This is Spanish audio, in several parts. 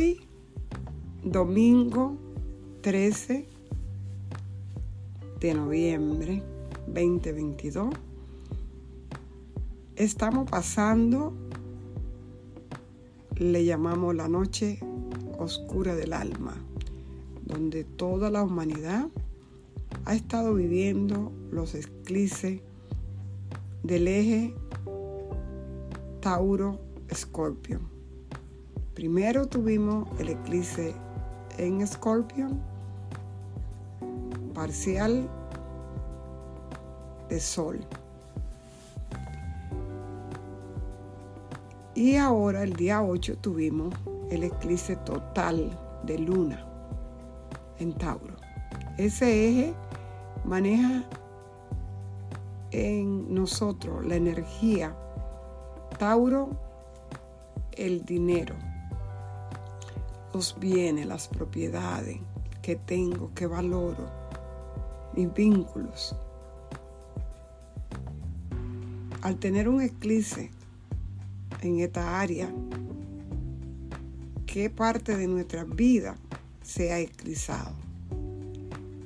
Hoy, domingo 13 de noviembre 2022, estamos pasando, le llamamos la noche oscura del alma, donde toda la humanidad ha estado viviendo los eclipses del eje Tauro-Escorpio. Primero tuvimos el eclipse en Scorpion, parcial de Sol. Y ahora, el día 8, tuvimos el eclipse total de Luna en Tauro. Ese eje maneja en nosotros la energía. Tauro, el dinero los bienes, las propiedades que tengo, que valoro, mis vínculos. Al tener un eclipse en esta área, ¿qué parte de nuestra vida se ha eclipsado?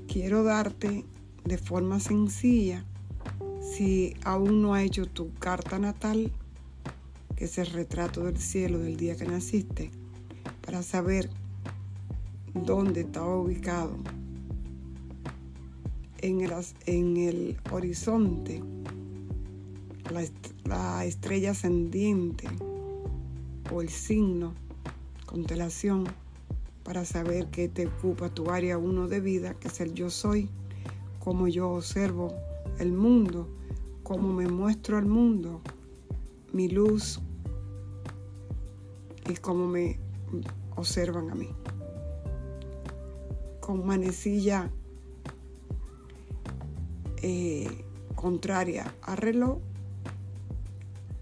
Quiero darte de forma sencilla, si aún no ha hecho tu carta natal, que es el retrato del cielo del día que naciste, para saber dónde estaba ubicado en el, horizonte la, la, estrella ascendiente o el signo, constelación, para saber qué te ocupa tu área 1 de vida, que es el yo soy, cómo yo observo el mundo, cómo me muestro al mundo, mi luz y cómo me observan a mí. Con manecilla eh, contraria a reloj,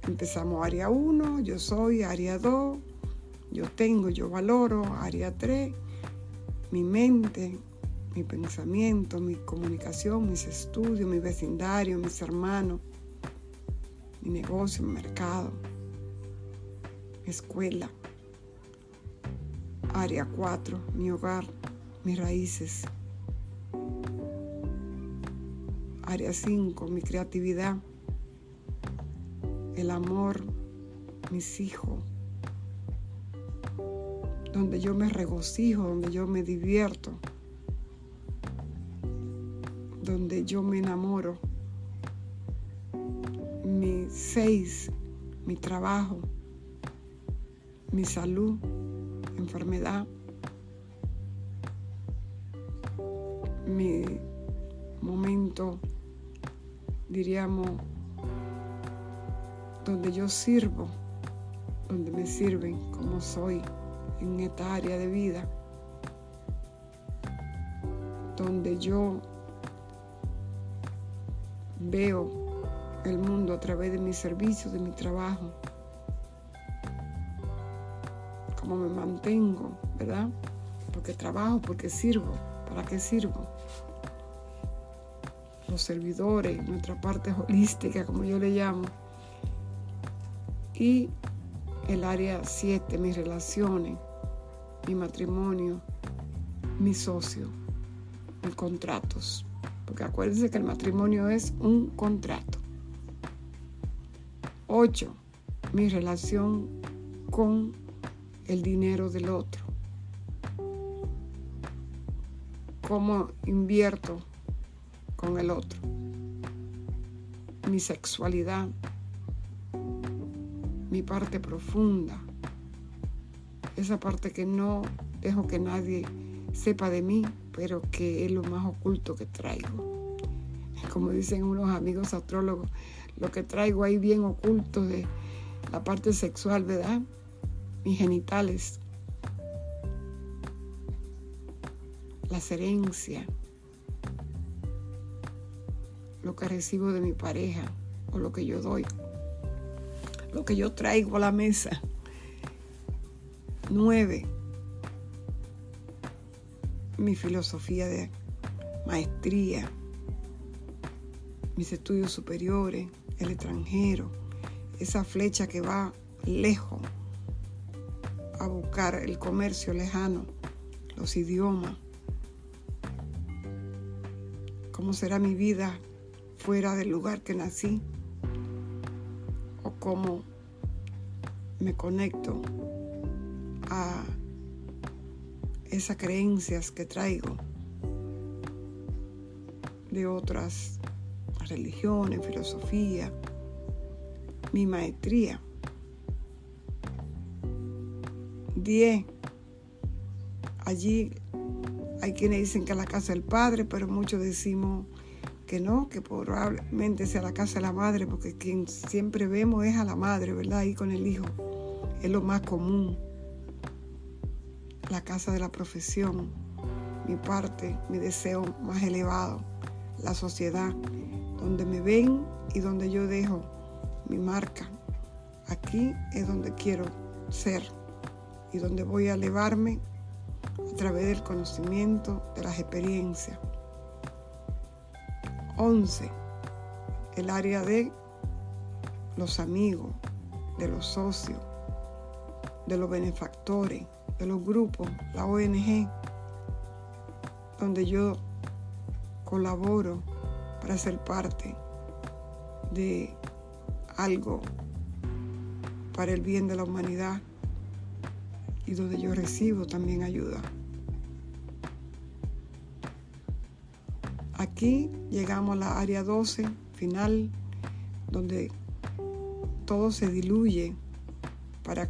empezamos área 1, yo soy, área 2, yo tengo, yo valoro, área 3, mi mente, mi pensamiento, mi comunicación, mis estudios, mi vecindario, mis hermanos, mi negocio, mi mercado, escuela Área 4, mi hogar, mis raíces. Área 5, mi creatividad, el amor, mis hijos, donde yo me regocijo, donde yo me divierto, donde yo me enamoro. Mi 6, mi trabajo, mi salud enfermedad, mi momento, diríamos, donde yo sirvo, donde me sirven como soy en esta área de vida, donde yo veo el mundo a través de mis servicios, de mi trabajo, cómo me mantengo, ¿verdad? Porque trabajo, porque sirvo. ¿Para qué sirvo? Los servidores, nuestra parte holística, como yo le llamo. Y el área 7, mis relaciones, mi matrimonio, mi socio, mis contratos. Porque acuérdense que el matrimonio es un contrato. 8. Mi relación con el dinero del otro. Cómo invierto con el otro. Mi sexualidad. Mi parte profunda. Esa parte que no dejo que nadie sepa de mí, pero que es lo más oculto que traigo. Como dicen unos amigos astrólogos, lo que traigo ahí bien oculto de la parte sexual, ¿verdad? Mis genitales, las herencias, lo que recibo de mi pareja o lo que yo doy, lo que yo traigo a la mesa. Nueve, mi filosofía de maestría, mis estudios superiores, el extranjero, esa flecha que va lejos a buscar el comercio lejano, los idiomas. ¿Cómo será mi vida fuera del lugar que nací? ¿O cómo me conecto a esas creencias que traigo de otras religiones, filosofía, mi maestría? 10. Allí hay quienes dicen que es la casa del padre, pero muchos decimos que no, que probablemente sea la casa de la madre, porque quien siempre vemos es a la madre, ¿verdad? Ahí con el hijo. Es lo más común. La casa de la profesión, mi parte, mi deseo más elevado, la sociedad, donde me ven y donde yo dejo mi marca. Aquí es donde quiero ser y donde voy a elevarme a través del conocimiento, de las experiencias. 11. El área de los amigos, de los socios, de los benefactores, de los grupos, la ONG, donde yo colaboro para ser parte de algo para el bien de la humanidad y donde yo recibo también ayuda. Aquí llegamos a la área 12, final, donde todo se diluye para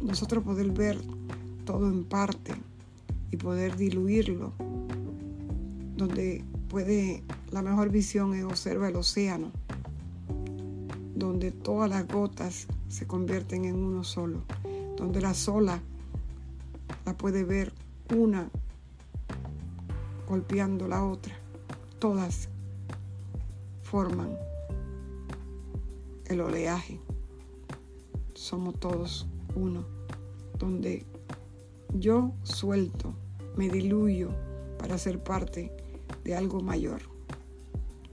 nosotros poder ver todo en parte y poder diluirlo, donde puede, la mejor visión es observar el océano, donde todas las gotas se convierten en uno solo donde la sola la puede ver una golpeando la otra. Todas forman el oleaje. Somos todos uno, donde yo suelto, me diluyo para ser parte de algo mayor,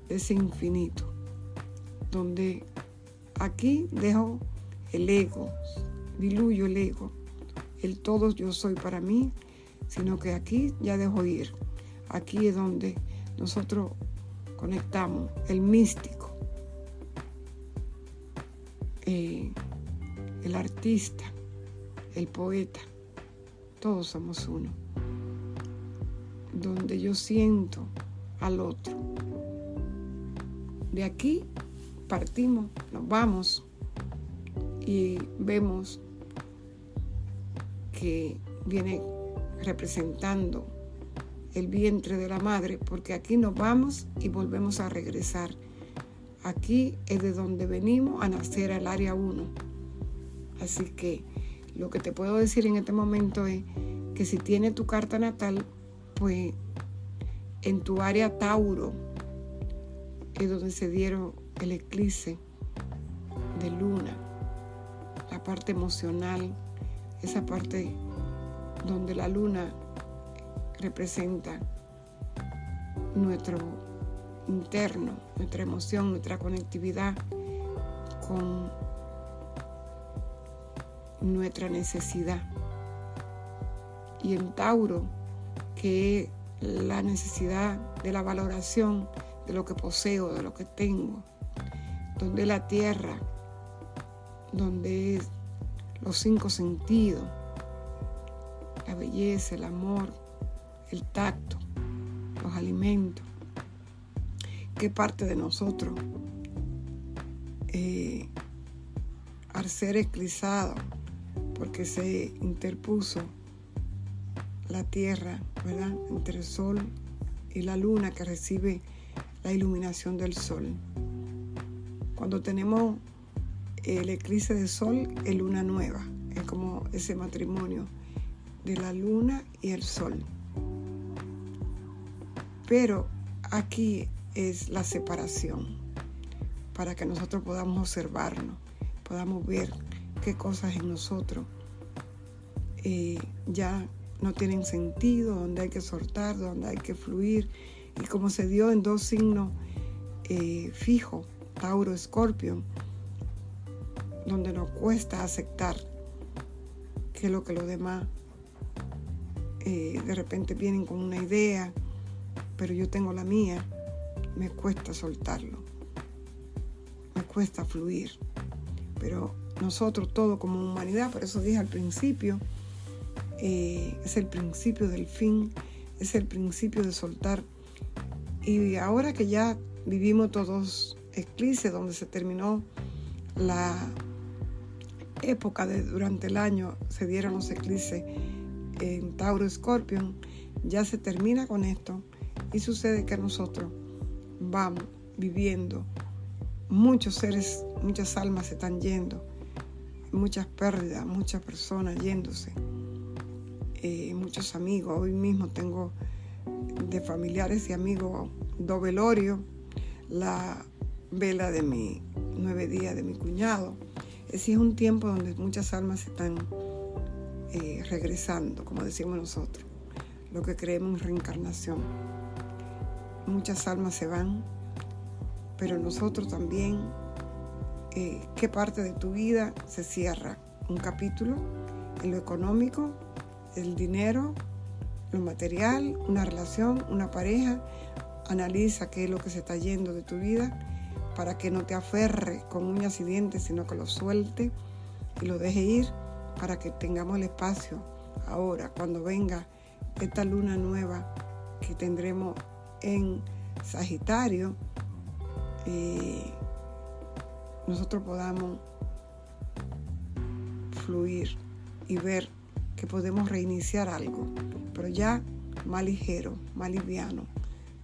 de ese infinito, donde aquí dejo el ego, diluyo el ego, el todo yo soy para mí, sino que aquí ya dejo ir. Aquí es donde nosotros conectamos el místico, eh, el artista, el poeta, todos somos uno. Donde yo siento al otro. De aquí partimos, nos vamos y vemos que viene representando el vientre de la madre, porque aquí nos vamos y volvemos a regresar. Aquí es de donde venimos a nacer al área 1. Así que lo que te puedo decir en este momento es que si tienes tu carta natal, pues en tu área Tauro es donde se dieron el eclipse de luna, la parte emocional, esa parte donde la luna representa nuestro interno, nuestra emoción, nuestra conectividad con nuestra necesidad. Y en Tauro, que es la necesidad de la valoración de lo que poseo, de lo que tengo, donde la tierra, donde los cinco sentidos, belleza, el amor, el tacto, los alimentos. ¿Qué parte de nosotros, eh, al ser esclizado, porque se interpuso la tierra, ¿verdad? Entre el sol y la luna que recibe la iluminación del sol. Cuando tenemos el eclipse de sol es luna nueva, es como ese matrimonio de la luna y el sol. Pero aquí es la separación, para que nosotros podamos observarnos, podamos ver qué cosas en nosotros eh, ya no tienen sentido, donde hay que soltar, donde hay que fluir. Y como se dio en dos signos eh, fijos, Tauro, Escorpio, donde nos cuesta aceptar qué es lo que los demás eh, de repente vienen con una idea, pero yo tengo la mía, me cuesta soltarlo, me cuesta fluir. Pero nosotros todo como humanidad, por eso dije al principio, eh, es el principio del fin, es el principio de soltar. Y ahora que ya vivimos todos eclipses, donde se terminó la época de durante el año, se dieron los eclipses en Tauro Scorpion, ya se termina con esto y sucede que nosotros vamos viviendo, muchos seres, muchas almas se están yendo, muchas pérdidas, muchas personas yéndose, eh, muchos amigos, hoy mismo tengo de familiares y amigos do velorio, la vela de mi nueve días de mi cuñado. Es es un tiempo donde muchas almas se están eh, regresando, como decimos nosotros, lo que creemos en reencarnación. Muchas almas se van, pero nosotros también, eh, ¿qué parte de tu vida se cierra? Un capítulo en lo económico, el dinero, lo material, una relación, una pareja. Analiza qué es lo que se está yendo de tu vida para que no te aferre con uñas y dientes, sino que lo suelte y lo deje ir para que tengamos el espacio ahora, cuando venga esta luna nueva que tendremos en Sagitario, eh, nosotros podamos fluir y ver que podemos reiniciar algo, pero ya más ligero, más liviano.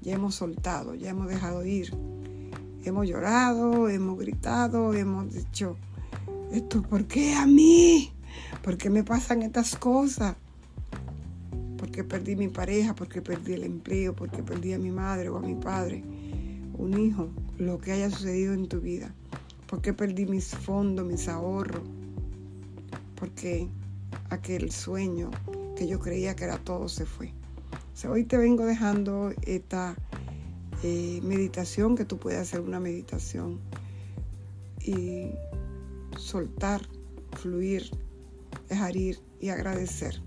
Ya hemos soltado, ya hemos dejado ir. Hemos llorado, hemos gritado, hemos dicho, ¿esto por qué a mí? ¿Por qué me pasan estas cosas? Porque perdí mi pareja, porque perdí el empleo, porque perdí a mi madre o a mi padre, un hijo, lo que haya sucedido en tu vida. Porque perdí mis fondos, mis ahorros. Porque aquel sueño que yo creía que era todo se fue. hoy te vengo dejando esta eh, meditación, que tú puedes hacer una meditación y soltar, fluir dejar ir y agradecer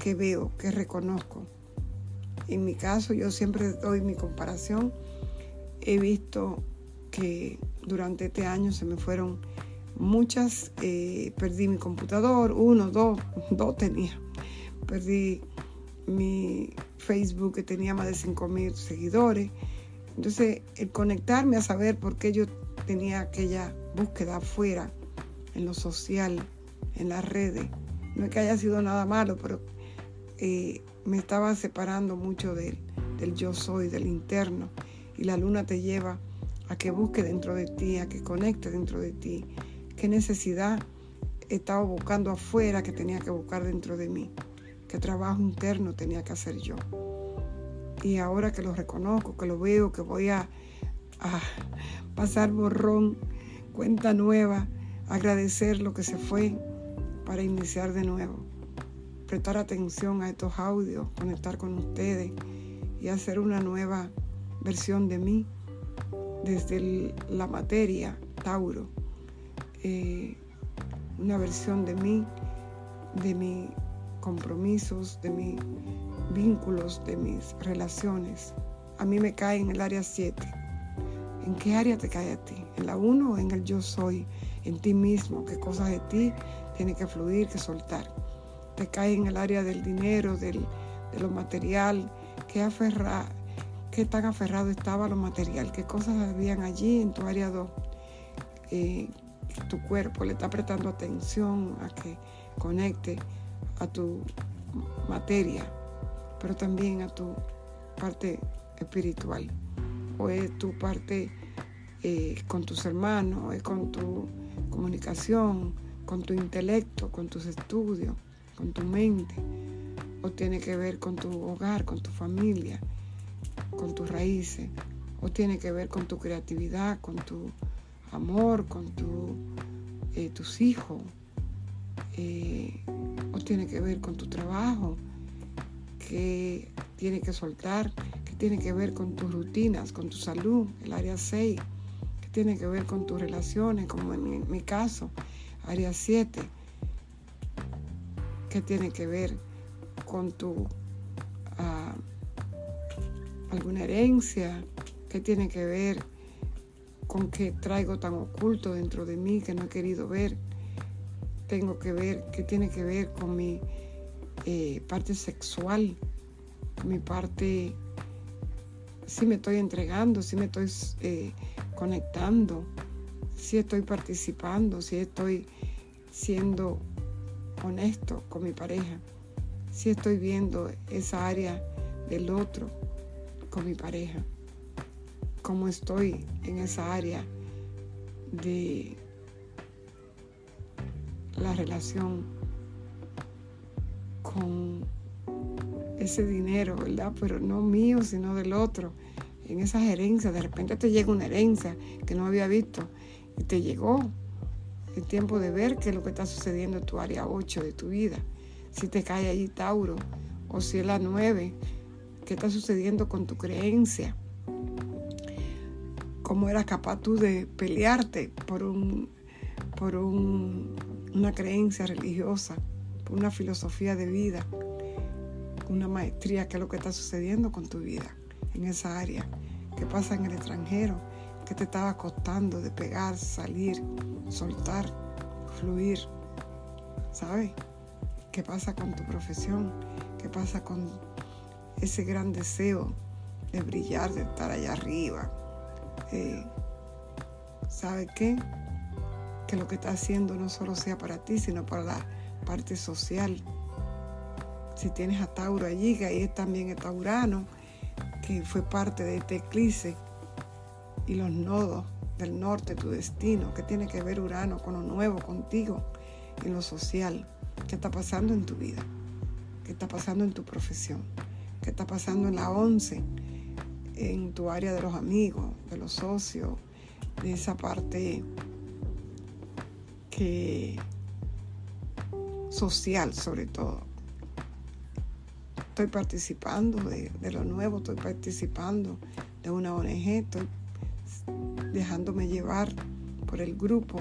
que veo, que reconozco. En mi caso, yo siempre doy mi comparación. He visto que durante este año se me fueron muchas, eh, perdí mi computador, uno, dos, dos tenía. Perdí mi Facebook que tenía más de 5 mil seguidores. Entonces, el conectarme a saber por qué yo tenía aquella búsqueda afuera, en lo social, en las redes. No es que haya sido nada malo, pero eh, me estaba separando mucho del, del yo soy, del interno. Y la luna te lleva a que busque dentro de ti, a que conecte dentro de ti. ¿Qué necesidad estaba buscando afuera que tenía que buscar dentro de mí? ¿Qué trabajo interno tenía que hacer yo? Y ahora que lo reconozco, que lo veo, que voy a pasar borrón, cuenta nueva, agradecer lo que se fue, para iniciar de nuevo. Prestar atención a estos audios, conectar con ustedes y hacer una nueva versión de mí desde la materia, Tauro. Eh, una versión de mí, de mis compromisos, de mis vínculos, de mis relaciones. A mí me cae en el área 7. ¿En qué área te cae a ti? ¿En la 1 o en el yo soy? En ti mismo, qué cosas de ti tiene que fluir, que soltar. Te cae en el área del dinero, de lo material, qué, aferra, qué tan aferrado estaba lo material, qué cosas habían allí en tu área 2. Eh, tu cuerpo le está prestando atención a que conecte a tu materia, pero también a tu parte espiritual, o es tu parte eh, con tus hermanos, es con tu comunicación, con tu intelecto, con tus estudios, con tu mente, o tiene que ver con tu hogar, con tu familia, con tus raíces, o tiene que ver con tu creatividad, con tu amor, con eh, tus hijos, eh, o tiene que ver con tu trabajo, que tiene que soltar, que tiene que ver con tus rutinas, con tu salud, el área 6, que tiene que ver con tus relaciones, como en mi caso, área 7. ¿Qué tiene que ver con tu ah, alguna herencia? ¿Qué tiene que ver con qué traigo tan oculto dentro de mí que no he querido ver? Tengo que ver qué tiene que ver con mi eh, parte sexual, mi parte, si me estoy entregando, si me estoy eh, conectando, si estoy participando, si estoy siendo honesto con mi pareja, si estoy viendo esa área del otro con mi pareja, cómo estoy en esa área de la relación con ese dinero, ¿verdad? Pero no mío, sino del otro. En esas herencias, de repente te llega una herencia que no había visto y te llegó el tiempo de ver qué es lo que está sucediendo en tu área 8 de tu vida. Si te cae allí Tauro o si es la 9, qué está sucediendo con tu creencia. Cómo eras capaz tú de pelearte por, un, por una creencia religiosa, por una filosofía de vida una maestría, qué es lo que está sucediendo con tu vida en esa área, qué pasa en el extranjero, qué te estaba costando de pegar, salir, soltar, fluir, ¿sabes? ¿Qué pasa con tu profesión? ¿Qué pasa con ese gran deseo de brillar, de estar allá arriba? Eh, ¿Sabe qué? Que lo que está haciendo no solo sea para ti, sino para la parte social si tienes a Tauro allí, que ahí es también el Taurano, que fue parte de este eclipse, y los nodos del norte, tu destino, que tiene que ver Urano con lo nuevo, contigo, en lo social, qué está pasando en tu vida, qué está pasando en tu profesión, qué está pasando en la once, en tu área de los amigos, de los socios, de esa parte que social sobre todo. Estoy participando de, lo nuevo, estoy participando de una ONG, estoy dejándome llevar por el grupo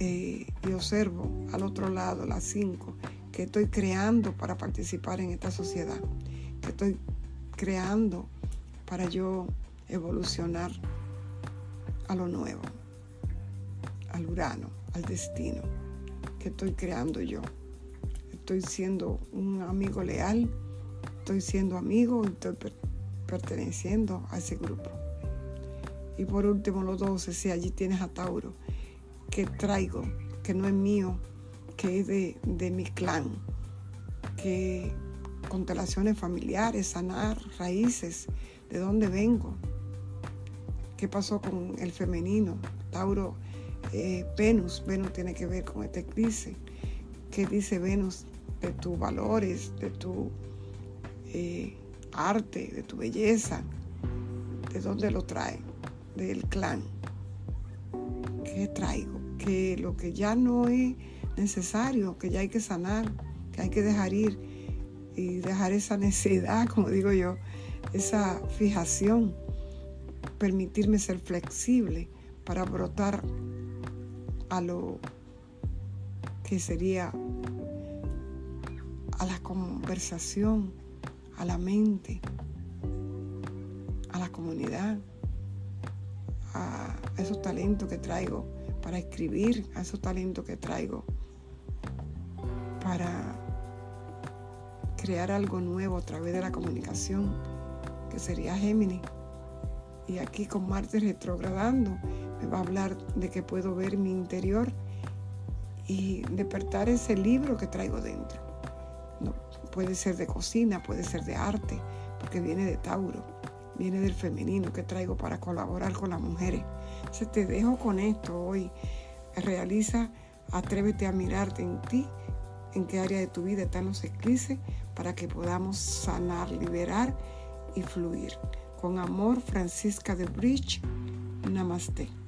eh, y observo al otro lado, las cinco, que estoy creando para participar en esta sociedad, que estoy creando para yo evolucionar a lo nuevo, al urano, al destino que estoy creando yo estoy siendo un amigo leal, estoy siendo amigo estoy perteneciendo a ese grupo. Y por último, los 12, si allí tienes a Tauro, que traigo, que no es mío, que es de, mi clan, que constelaciones familiares, sanar raíces, de dónde vengo, qué pasó con el femenino, Tauro, eh, Venus, Venus tiene que ver con este eclipse, qué dice Venus de tus valores, de tu eh, arte, de tu belleza, de dónde lo trae, del clan. ¿Qué traigo? Que lo que ya no es necesario, que ya hay que sanar, que hay que dejar ir y dejar esa necedad, como digo yo, esa fijación, permitirme ser flexible para brotar a lo que sería a la conversación, a la mente, a la comunidad, a esos talentos que traigo para escribir, a esos talentos que traigo para crear algo nuevo a través de la comunicación, que sería Géminis. Y aquí con Marte retrogradando, me va a hablar de que puedo ver mi interior y despertar ese libro que traigo dentro puede ser de cocina, puede ser de arte, porque viene de Tauro, viene del femenino que traigo para colaborar con las mujeres. Entonces te dejo con esto hoy. Realiza, atrévete a mirarte en ti, en qué área de tu vida están los eclipses, para que podamos sanar, liberar y fluir. Con amor, Francisca de Bridge. Namaste.